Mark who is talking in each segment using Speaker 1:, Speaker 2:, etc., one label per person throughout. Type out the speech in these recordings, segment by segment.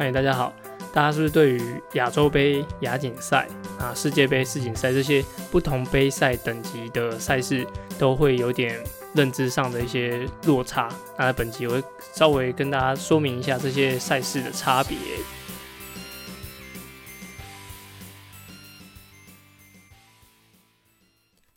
Speaker 1: 嗨，大家好！大家是不是对于亚洲杯、亚锦赛啊、世界杯、世锦赛这些不同杯赛等级的赛事，都会有点认知上的一些落差？那本集我会稍微跟大家说明一下这些赛事的差别。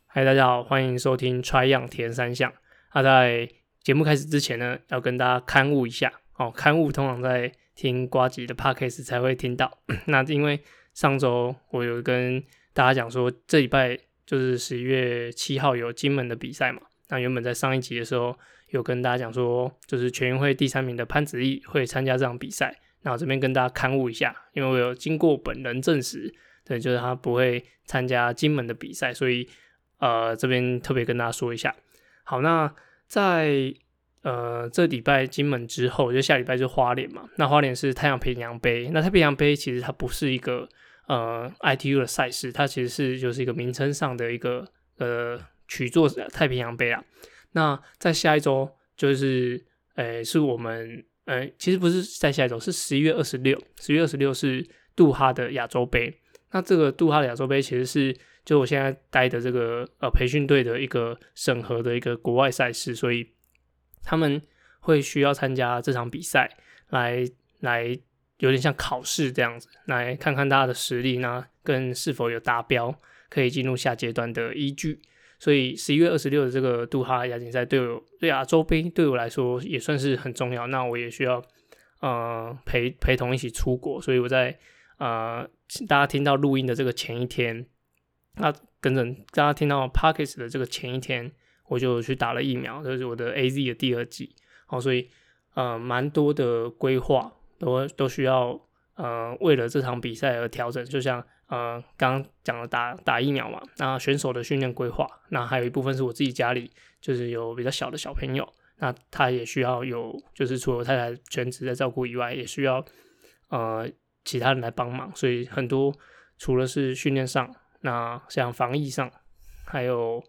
Speaker 1: 嗨，大家好，欢迎收听 Try 样铁人三项。那在节目开始之前呢，要跟大家勘误一下哦，勘误通常在。听呱吉的 podcast 才会听到。那因为上周我有跟大家讲说，这礼拜就是十一月七号有金门的比赛嘛。那原本在上一集的时候有跟大家讲说，就是全运会第三名的潘子毅会参加这场比赛。那我这边跟大家勘误一下，因为我有经过本人证实，对，就是他不会参加金门的比赛，所以呃这边特别跟大家说一下。好，那在。呃，这礼拜金门之后，就下礼拜就花莲嘛。那花莲是太阳平洋杯，那太平洋杯其实它不是一个呃 ITU 的赛事，它其实是就是一个名称上的一个呃取作太平洋杯啊。那在下一周就是，呃，是我们呃，其实不是在下一周，是十一月二十六，十一月二十六是杜哈的亚洲杯。那这个杜哈的亚洲杯其实是就我现在待的这个呃培训队的一个审核的一个国外赛事，所以。他们会需要参加这场比赛，来来有点像考试这样子，来看看大家的实力，那跟是否有达标，可以进入下阶段的依据。所以十一月二十六的这个杜哈亚锦赛，对我对亚洲杯对我来说也算是很重要。那我也需要呃陪陪同一起出国，所以我在呃大家听到录音的这个前一天，那跟着大家听到 Podcast 的这个前一天。我就去打了疫苗，这是我的 AZ 的第二剂，好，所以呃，蛮多的规划都都需要呃，为了这场比赛而调整。就像呃，刚刚讲的打打疫苗嘛，那选手的训练规划，那还有一部分是我自己家里就是有比较小的小朋友，那他也需要有，就是除了我太太全职在照顾以外，也需要呃其他人来帮忙，所以很多除了是训练上，那像防疫上，还有。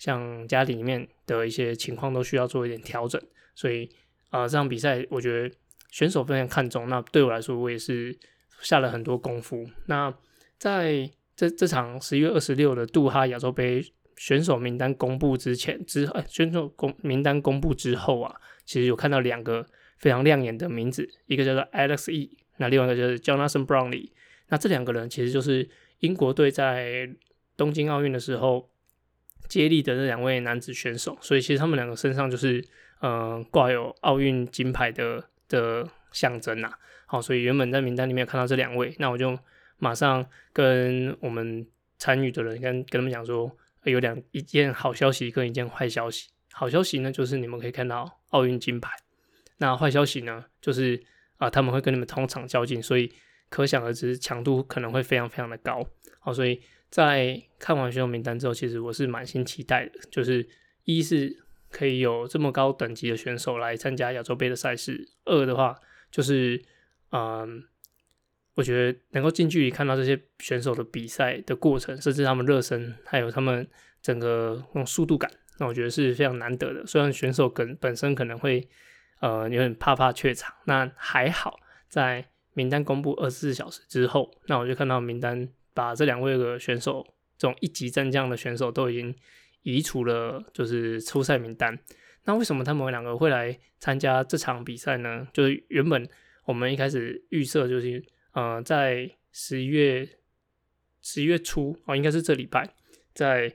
Speaker 1: 像家里面的一些情况都需要做一点调整，所以啊、呃，这场比赛我觉得选手非常看重。那对我来说，我也是下了很多功夫。那在这这场十一月二十六的杜哈亚洲杯选手名单公布之前，之哎选手公名单公布之后啊，其实有看到两个非常亮眼的名字，一个叫做 Alex Yee，那另外一个就是 Jonathan Brownlee。那这两个人其实就是英国队在东京奥运的时候。接力的这两位男子选手，所以其实他们两个身上就是，呃，挂有奥运金牌的的象征呐。好，所以原本在名单里面看到这两位，那我就马上跟我们参与的人跟跟他们讲说，有两一件好消息跟一件坏消息。好消息呢，就是你们可以看到奥运金牌。那坏消息呢，就是啊、他们会跟你们同场较劲，所以可想而知强度可能会非常非常的高。好，所以。在看完选手名单之后，其实我是满心期待的，就是一是可以有这么高等级的选手来参加亚洲杯的赛事；二的话，就是嗯，我觉得能够近距离看到这些选手的比赛的过程，甚至他们热身，还有他们整个那种速度感，那我觉得是非常难得的。虽然选手跟本身可能会呃有点怕怕怯场，那还好，在名单公布二十四小时之后，那我就看到名单。把这两位的选手，这种一级战将的选手都已经移除了，就是出赛名单。那为什么他们两个会来参加这场比赛呢？就是原本我们一开始预设就是，呃，在十一月十一月初哦，应该是这礼拜，在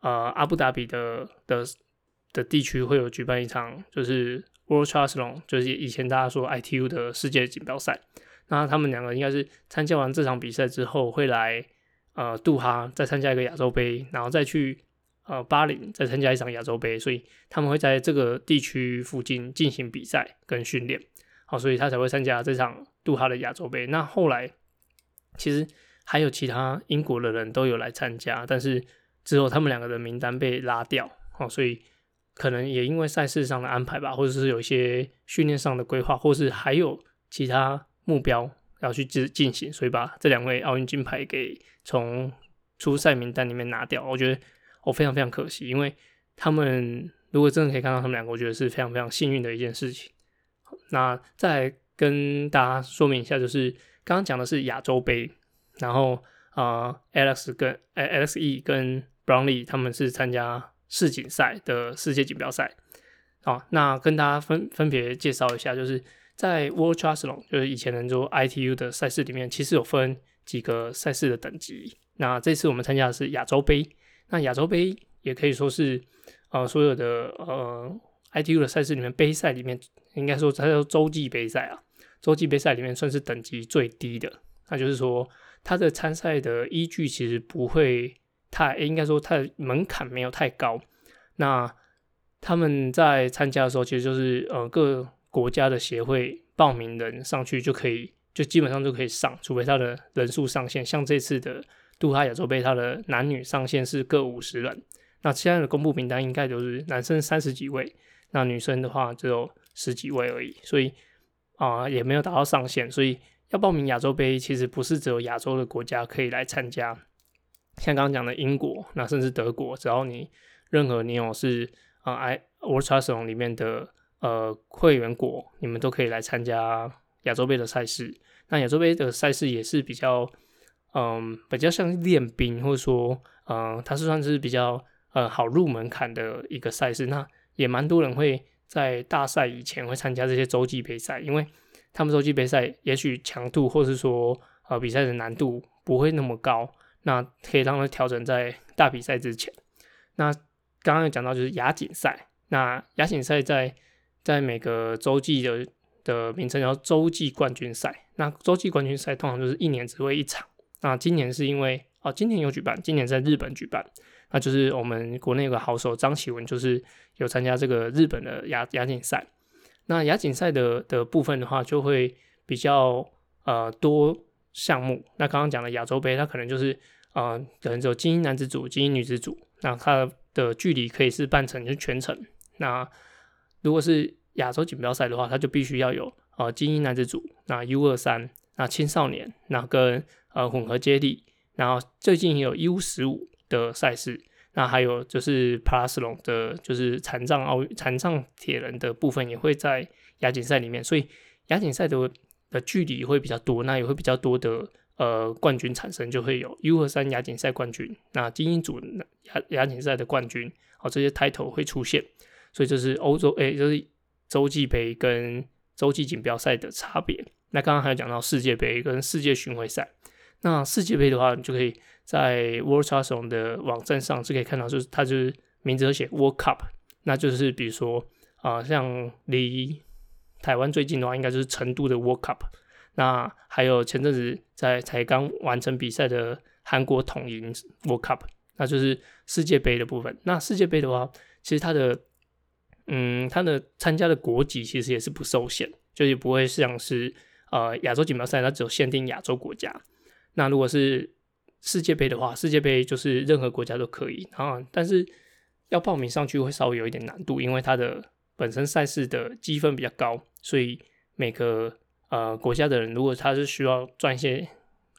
Speaker 1: 呃阿布达比的的的地区会有举办一场，就是 World Triathlon，就是以前大家说 ITU 的世界锦标赛。那他们两个应该是参加完这场比赛之后，会来呃杜哈再参加一个亚洲杯，然后再去呃巴林再参加一场亚洲杯，所以他们会在这个地区附近进行比赛跟训练，好，所以他才会参加这场杜哈的亚洲杯。那后来其实还有其他英国的人都有来参加，但是之后他们两个的名单被拉掉，好，所以可能也因为赛事上的安排吧，或者是有一些训练上的规划，或是还有其他。目标要去进进行，所以把这两位奥运金牌给从出赛名单里面拿掉，我觉得我非常非常可惜，因为他们如果真的可以看到他们两个，我觉得是非常非常幸运的一件事情。那再跟大家说明一下，就是刚刚讲的是亚洲杯，然后啊、呃、Alex 跟呃 Alex 跟 Brownlee 他们是参加世锦赛的世界锦标赛。好，那跟大家分分别介绍一下，就是在 World Triathlon，就是以前能做 ITU 的赛事里面，其实有分几个赛事的等级。那这次我们参加的是亚洲杯，那亚洲杯也可以说是呃所有的呃 ITU 的赛事里面杯赛里面，应该说它叫洲际杯赛啊，洲际杯赛里面算是等级最低的。那就是说它的参赛的依据其实不会太，应该说它的门槛没有太高。那他们在参加的时候，其实就是呃各国家的协会报名人上去就可以，就基本上就可以上，除非他的人数上限。像这次的杜哈亚洲杯，它的男女上限是各五十人。那现在的公布名单应该都是男生三十几位，那女生的话只有十几位而已，所以啊、也没有达到上限。所以要报名亚洲杯，其实不是只有亚洲的国家可以来参加。像刚刚讲的英国，那甚至德国，只要你任何你有是。啊，I World Triathlon 里面的呃会员国，你们都可以来参加亚洲杯的赛事。那亚洲杯的赛事也是比较，嗯、比较像练兵，或者说，嗯、它是算是比较呃好入门槛的一个赛事。那也蛮多人会在大赛以前会参加这些洲际杯赛，因为他们洲际杯赛也许强度或是说呃比赛的难度不会那么高，那可以让他调整在大比赛之前。那刚刚有讲到就是亚锦赛，那亚锦赛在在每个洲际的的名称叫洲际冠军赛。那洲际冠军赛通常就是一年只会一场。那今年是因为哦，今年有举办，今年在日本举办。那就是我们国内有个好手张启文，就是有参加这个日本的亚亚锦赛。那亚锦赛的的部分的话，就会比较呃多项目。那刚刚讲的亚洲杯，它可能就是呃可能只有精英男子组、精英女子组。那它的距离可以是半程，就是全程。那如果是亚洲锦标赛的话，它就必须要有呃精英男子组，那 U 二三，那青少年，那跟呃混合接力，然后最近也有 U 十五的赛事，那还有就是 Paraslon 的，就是残障奥残障铁人的部分也会在亚锦赛里面，所以亚锦赛的的距离会比较多，那也会比较多的。呃，冠军产生就会有 U 二三亚锦赛冠军，那精英组亚亚锦赛的冠军，好，这些 title 会出现，所以就是欧洲，诶、就是洲际杯跟洲际锦标赛的差别。那刚刚还有讲到世界杯跟世界巡回赛，那世界杯的话，你就可以在 World Triathlon 的网站上是可以看到，就是它就是名字都写 World Cup，那就是比如说啊、像离台湾最近的话，应该就是成都的 World Cup。那还有前阵子在才刚完成比赛的韩国统银 World Cup，那就是世界杯的部分。那世界杯的话，其实它的，嗯，他的参加的国籍其实也是不受限，就也不会像是呃亚洲锦标赛，它只有限定亚洲国家。那如果是世界杯的话，世界杯就是任何国家都可以啊，但是要报名上去会稍微有一点难度，因为它的本身赛事的积分比较高，所以每个。呃，国家的人如果他是需要赚一些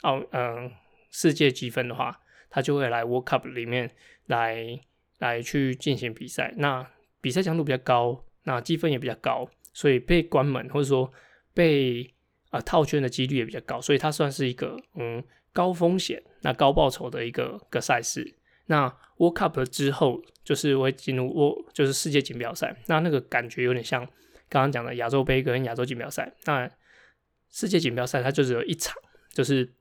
Speaker 1: 奥嗯世界积分的话，他就会来 World Cup 里面来来去进行比赛。那比赛强度比较高，那积分也比较高，所以被关门或者说被啊、套圈的几率也比较高，所以它算是一个嗯高风险那高报酬的一个个赛事。那 World Cup 之后就是会进入 World 就是世界锦标赛，那那个感觉有点像刚刚讲的亚洲杯跟亚洲锦标赛。那世界锦标赛它就只有一场，就是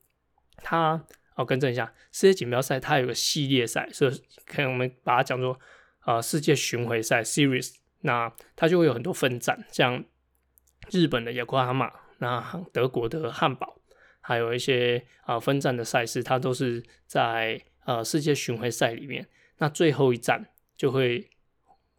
Speaker 1: 它哦，更正一下，世界锦标赛它有个系列赛，所以可以我们把它讲作、呃、世界巡回赛 series，那它就会有很多分站，像日本的雅库哈马，那德国的汉堡，还有一些啊、分站的赛事，它都是在呃世界巡回赛里面，那最后一站就会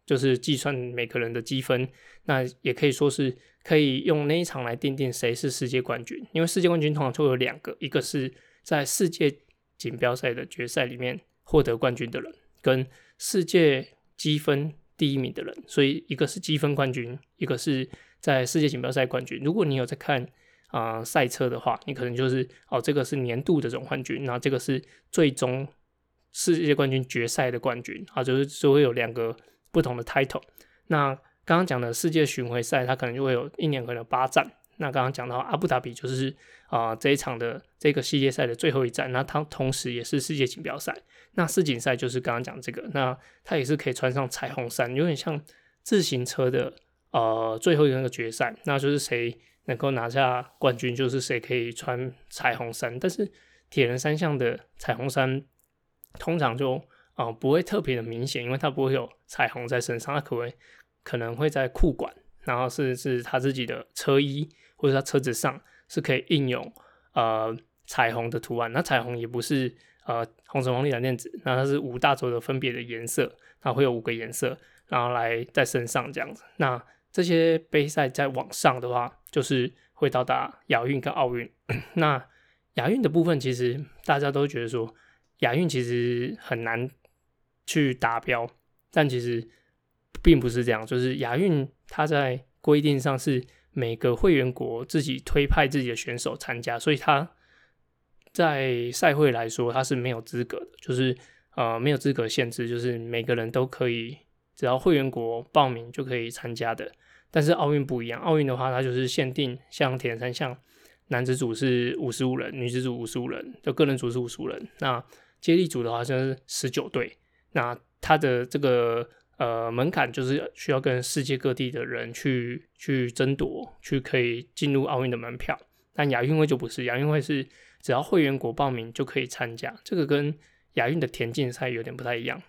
Speaker 1: 就是计算每个人的积分，那也可以说是。可以用那一场来定定谁是世界冠军，因为世界冠军通常就有两个，一个是在世界锦标赛的决赛里面获得冠军的人，跟世界积分第一名的人，所以一个是积分冠军，一个是在世界锦标赛冠军。如果你有在看啊、赛车的话，你可能就是哦，这个是年度的总冠军，然后这个是最终世界冠军决赛的冠军啊，就是就会有两个不同的 title。那刚刚讲的世界巡回赛，它可能就会有一年可能有八站，那刚刚讲到阿布达比就是啊、这一场的这个系列赛的最后一站，那它同时也是世界锦标赛。那世锦赛就是刚刚讲这个，那它也是可以穿上彩虹衫，有点像自行车的呃最后一个那个决赛，那就是谁能够拿下冠军，就是谁可以穿彩虹衫。但是铁人三项的彩虹衫通常就啊、不会特别的明显，因为它不会有彩虹在身上，它可能可能会在裤管。然后是是他自己的车衣，或者他车子上是可以印有呃彩虹的图案。那彩虹也不是呃红橙黄绿蓝靛紫，那它是五大洲的分别的颜色，它会有五个颜色，然后来在身上这样子。那这些杯赛再往上的话，就是会到达亚运跟奥运。那亚运的部分，其实大家都觉得说亚运其实很难去达标，但其实。并不是这样，就是亚运它在规定上是每个会员国自己推派自己的选手参加，所以它在赛会来说它是没有资格的，就是呃没有资格限制，就是每个人都可以，只要会员国报名就可以参加的。但是奥运不一样，奥运的话它就是限定，像铁人三项，男子组是五十五人，女子组五十五人，就个人组是五十五人。那接力组的话就是十九队，那它的这个。呃，门槛就是需要跟世界各地的人去去争夺，去可以进入奥运的门票。但亚运会就不是，亚运会是只要会员国报名就可以参加。这个跟亚运的田径赛有点不太一样。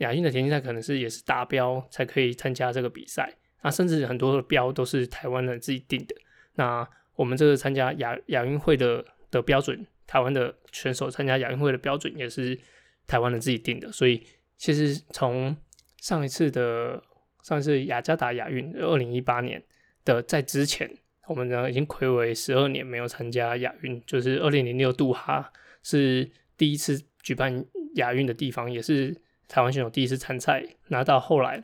Speaker 1: 亚运的田径赛可能是也是达标才可以参加这个比赛，那甚至很多的标都是台湾人自己定的。那我们这个参加亚亚运会的的标准，台湾的选手参加亚运会的标准也是台湾人自己定的。所以其实从上一次的上一次雅加达亚运，二零一八年的在之前，我们呢已经睽违十二年没有参加亚运，就是二零零六杜哈是第一次举办亚运的地方，也是台湾选手第一次参赛，拿到后来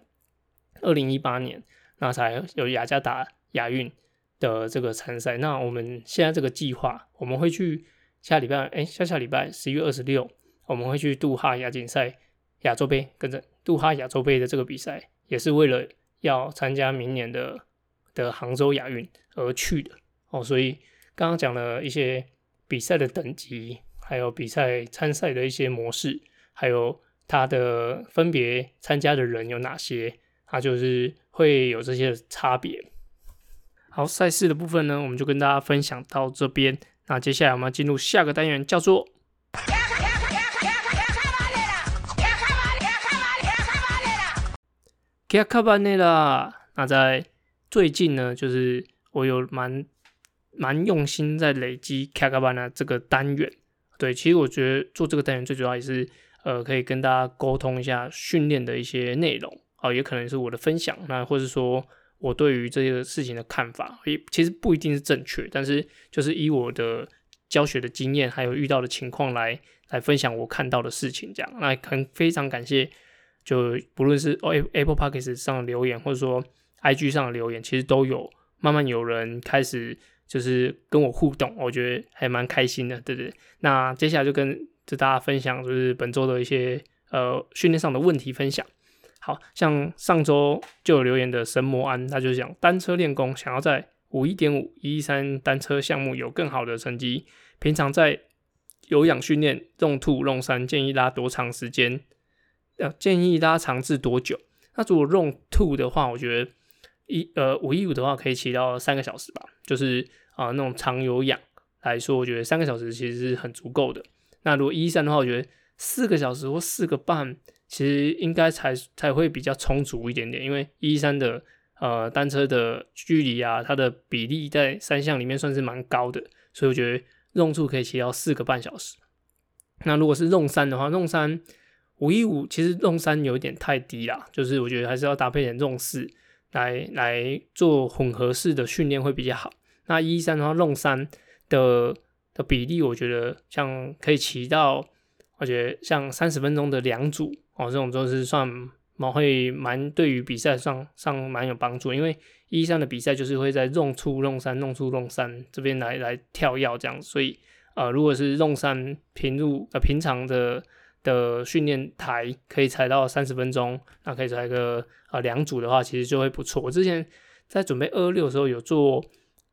Speaker 1: 二零一八年那才有雅加达亚运的这个参赛。那我们现在这个计划，我们会去下礼拜，哎、下下礼拜十一月二十六，我们会去杜哈亚锦赛亚洲杯，跟着。杜哈亚洲杯的这个比赛也是为了要参加明年的的杭州亚运而去的哦，所以刚刚讲了一些比赛的等级，还有比赛参赛的一些模式，还有它的分别参加的人有哪些，它就是会有这些差别。好，赛事的部分呢，我们就跟大家分享到这边。那接下来我们要进入下个单元，叫做。卡卡班内啦，那在最近呢，就是我有蛮蛮用心在累积卡卡班的这个单元。对，其实我觉得做这个单元最主要也是，呃，可以跟大家沟通一下训练的一些内容，哦，也可能是我的分享，那或是说我对于这些事情的看法，也其实不一定是正确，但是就是以我的教学的经验，还有遇到的情况来来分享我看到的事情，这样，那很非常感谢。就不论是 Apple Podcast 上的留言，或者说 IG 上的留言，其实都有慢慢有人开始就是跟我互动，我觉得还蛮开心的，对不对？那接下来就跟就大家分享，就是本周的一些呃训练上的问题分享。好像上周就有留言的神魔安，他就讲单车练功，想要在五一点五一三单车项目有更好的成绩，平常在有氧训练 Zone 2、Zone 3建议拉多长时间？要建议拉长至多久？那如果 Zone 2的话，我觉得一呃五一五的话可以骑到三个小时吧。就是啊、那种长有氧来说，我觉得三个小时其实是很足够的。那如果一三的话，我觉得四个小时或四个半，其实应该才才会比较充足一点点。因为一三的呃单车的距离啊，它的比例在三项里面算是蛮高的，所以我觉得 Zone 2可以骑到四个半小时。那如果是 Zone 3的话，Zone 3五一五其实弄三有点太低啦，就是我觉得还是要搭配点 Zone 4来来做混合式的训练会比较好。那一三的话弄三的的比例，我觉得像可以骑到，我觉得像三十分钟的两组哦，这种都是算蛮会蛮对于比赛上上蛮有帮助。因为一三的比赛就是会在 Zone 2、Zone 3、Zone 2、Zone 3这边来来跳跃这样，所以呃，如果是弄三平入呃平常的。的训练台可以踩到三十分钟，那可以踩个啊两组的话，其实就会不错。我之前在准备二六的时候有做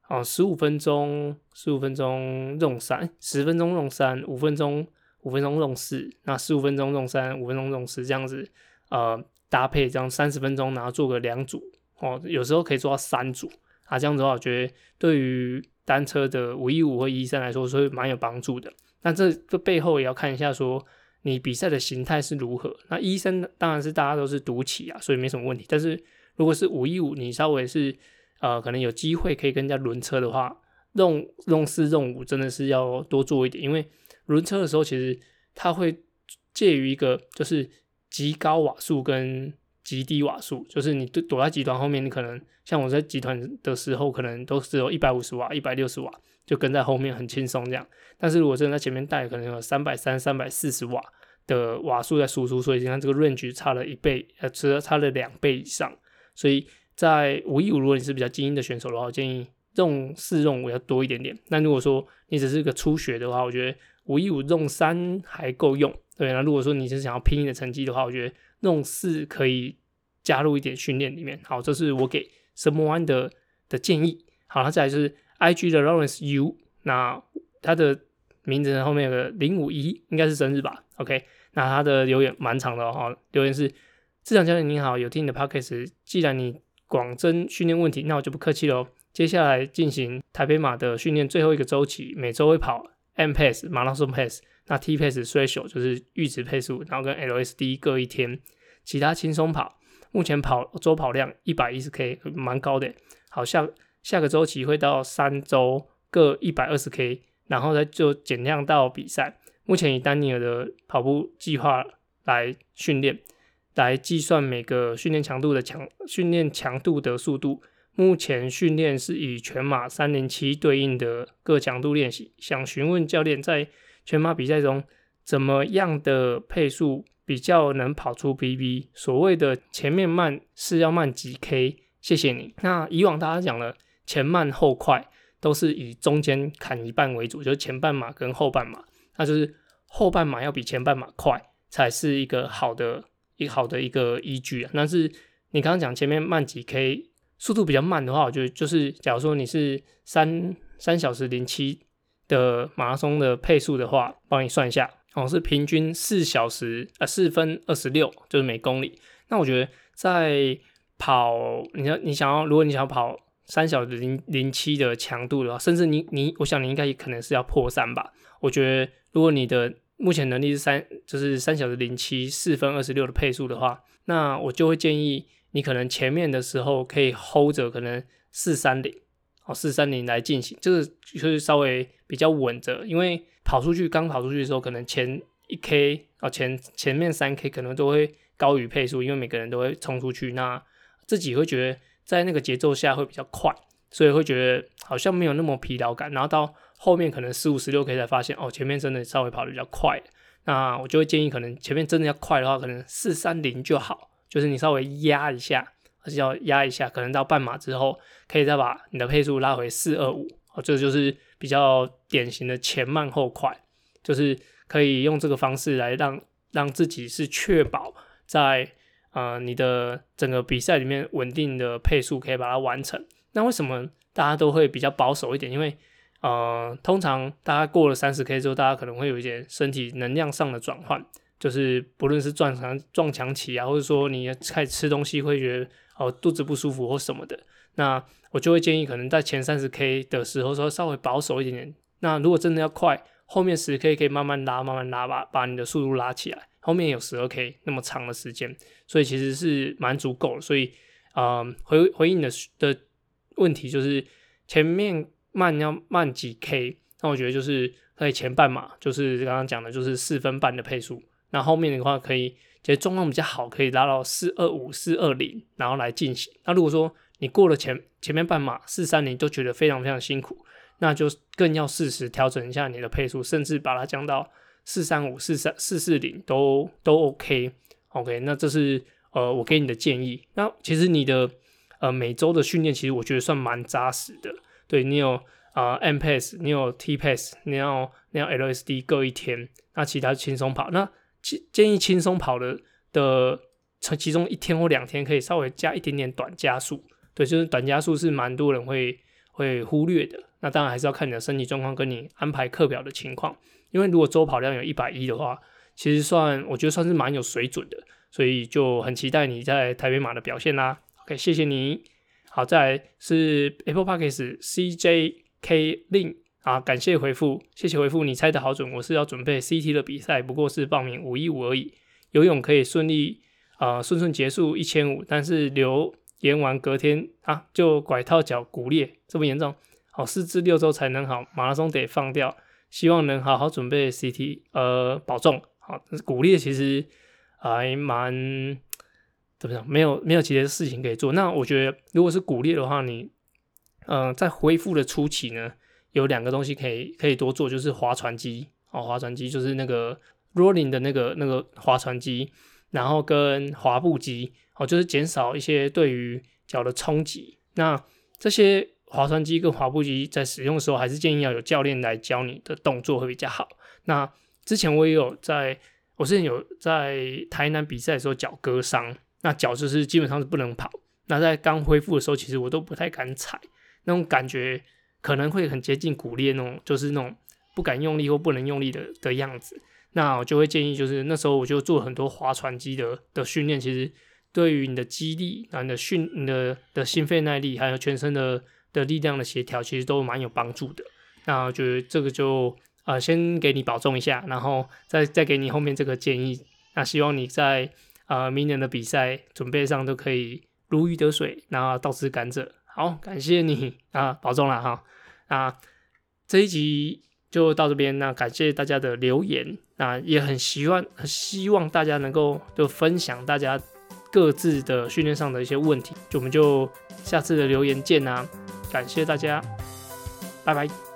Speaker 1: 哦，十五分钟，十五分钟用三，十分钟用三，五分钟五分钟用四，那十五分钟用三，五分钟用四，这样子，呃，搭配这样三十分钟，然后做个两组，哦，有时候可以做到三组，啊，这样子的话，我觉得对于单车的五一五或一三来说，是蛮有帮助的。那这这背后也要看一下，说你比赛的形态是如何。那医生当然是大家都是独骑啊，所以没什么问题。但是如果是五一五，你稍微是呃可能有机会可以跟人家轮车的话，用用四用五真的是要多做一点，因为轮车的时候其实它会介于一个就是极高瓦数跟极低瓦数，就是你躲在集团后面，你可能像我在集团的时候，可能都是有一百五十瓦、一百六十瓦。就跟在后面很轻松这样，但是如果真的在前面带，可能有三百三、三百四十瓦的瓦数在输出，所以你看这个 range 差了一倍，呃，差差了两倍以上。所以在五一五，如果你是比较精英的选手的话，我建议用四用五要多一点点。那如果说你只是个初学的话，我觉得五一五用三还够用。对，那如果说你是想要拼的成绩的话，我觉得用四可以加入一点训练里面。好，这是我给神魔湾的的建议。好，那再来就是 I G 的 Lawrence U，那他的名字后面有个零五一，应该是生日吧？OK，那他的留言蛮长的哦。留言是：志强教练你好，有听你的 Podcast，既然你广征训练问题，那我就不客气喽。接下来进行台北马的训练最后一个周期，每周会跑 M Pace 马拉松 Pace，那 T Pace Threshold 就是阈值配速，然后跟 L S D 各一天，其他轻松跑。目前跑周跑量一百一十 K，蛮高的。好像。下个周期会到三周各一百二十 K，然后再就减量到比赛。目前以丹尼尔的跑步计划来训练，来计算每个训练强度的强训练强度的速度。目前训练是以全马三零七对应的各强度练习。想询问教练，在全马比赛中，怎么样的配速比较能跑出 BB？所谓的前面慢是要慢几 K？谢谢你。那以往大家讲了。前慢后快都是以中间砍一半为主，就是前半马跟后半马，那就是后半马要比前半马快，才是一个好的一个好的一个依据啊。但是你刚刚讲前面慢几 K，速度比较慢的话，我觉得就是假如说你是三三小时零七的马拉松的配速的话，帮你算一下哦，是平均四小时啊四分二十六，就是每公里。那我觉得在跑，你要你想要，如果你想要跑。三小时零零七的强度的话，甚至你你，我想你应该也可能是要破三吧。我觉得如果你的目前能力是三，就是三小时零七四分二十六的配速的话，那我就会建议你可能前面的时候可以 hold 着，可能四三零哦四三零来进行，这个就是稍微比较稳着，因为跑出去刚跑出去的时候，可能前一 k 啊前前面三 k 可能都会高于配速，因为每个人都会冲出去，那自己会觉得。在那个节奏下会比较快，所以会觉得好像没有那么疲劳感。然后到后面可能十五、十六 K 才发现，哦，前面真的稍微跑得比较快。那我就会建议，可能前面真的要快的话，可能四三零就好，就是你稍微压一下，还是要压一下。可能到半马之后，可以再把你的配速拉回四二五。哦，这就是比较典型的前慢后快，就是可以用这个方式来让让自己是确保在。呃，你的整个比赛里面稳定的配速可以把它完成。那为什么大家都会比较保守一点？因为呃，通常大家过了三十 K 之后，大家可能会有一点身体能量上的转换，就是不论是撞墙撞墙期啊，或者说你开始吃东西会觉得哦肚子不舒服或什么的。那我就会建议，可能在前三十 K 的时候说稍微保守一点点。那如果真的要快，后面十 K 可以慢慢拉，慢慢拉吧，把你的速度拉起来。后面有十二 K 那么长的时间，所以其实是蛮足够的。所以，呃，回回应的的问题就是前面慢要慢几 K，那我觉得就是可以前半马就是刚刚讲的，就是四分半的配速。那后面的话可以，其实状况比较好，可以拉到四二五、四二零，然后来进行。那如果说你过了前前面半马四三零都觉得非常非常辛苦，那就更要适时调整一下你的配速，甚至把它降到。四三五、四三四四零都都 OK，OK，、那这是呃我给你的建议。那其实你的呃每周的训练，其实我觉得算蛮扎实的。对你有啊、M Pace，你有 T Pace，你要你要 LSD 各一天，那其他轻松跑。那建建议轻松跑的的其中一天或两天可以稍微加一点点短加速。对，就是短加速是蛮多人会会忽略的。那当然还是要看你的身体状况跟你安排课表的情况。因为如果周跑量有一百一的话，其实算我觉得算是蛮有水准的，所以就很期待你在台北马的表现啦。OK，谢谢你。好，再来是 Apple Podcast CJK Lin 啊，感谢回复，谢谢回复，你猜的好准。我是要准备 CT 的比赛，不过是报名五一五而已。游泳可以顺利啊顺顺结束一千五，但是留言完隔天啊就拐套脚骨裂，这么严重。好，四至六周才能好，马拉松得放掉。希望能好好准备 CT，呃，保重。好，骨裂其实还蛮怎么讲？没有没有其他事情可以做。那我觉得，如果是骨裂的话，你嗯、呃，在恢复的初期呢，有两个东西可以可以多做，就是划船机哦，划船机就是那个 rolling 的那个那个划船机，然后跟滑步机哦，就是减少一些对于脚的冲击。那这些。划船机跟滑步机在使用的时候，还是建议要有教练来教你的动作会比较好。那之前我也有在，我之前有在台南比赛的时候脚割伤，那脚就是基本上是不能跑。那在刚恢复的时候，其实我都不太敢踩，那种感觉可能会很接近骨裂那种，就是那种不敢用力或不能用力的的样子。那我就会建议，就是那时候我就做很多划船机的的训练，其实对于你的肌力、啊你的训、你的的心肺耐力，还有全身的。的力量的协调其实都蛮有帮助的，那我觉得这个就呃先给你保重一下，然后再再给你后面这个建议。那希望你在呃明年的比赛准备上都可以如鱼得水，然后倒吃甘蔗。好，感谢你啊，保重了哈。那这一集就到这边，那感谢大家的留言，那也很希望很希望大家能够就分享大家各自的训练上的一些问题，就我们就下次的留言见啊。感谢大家，拜拜。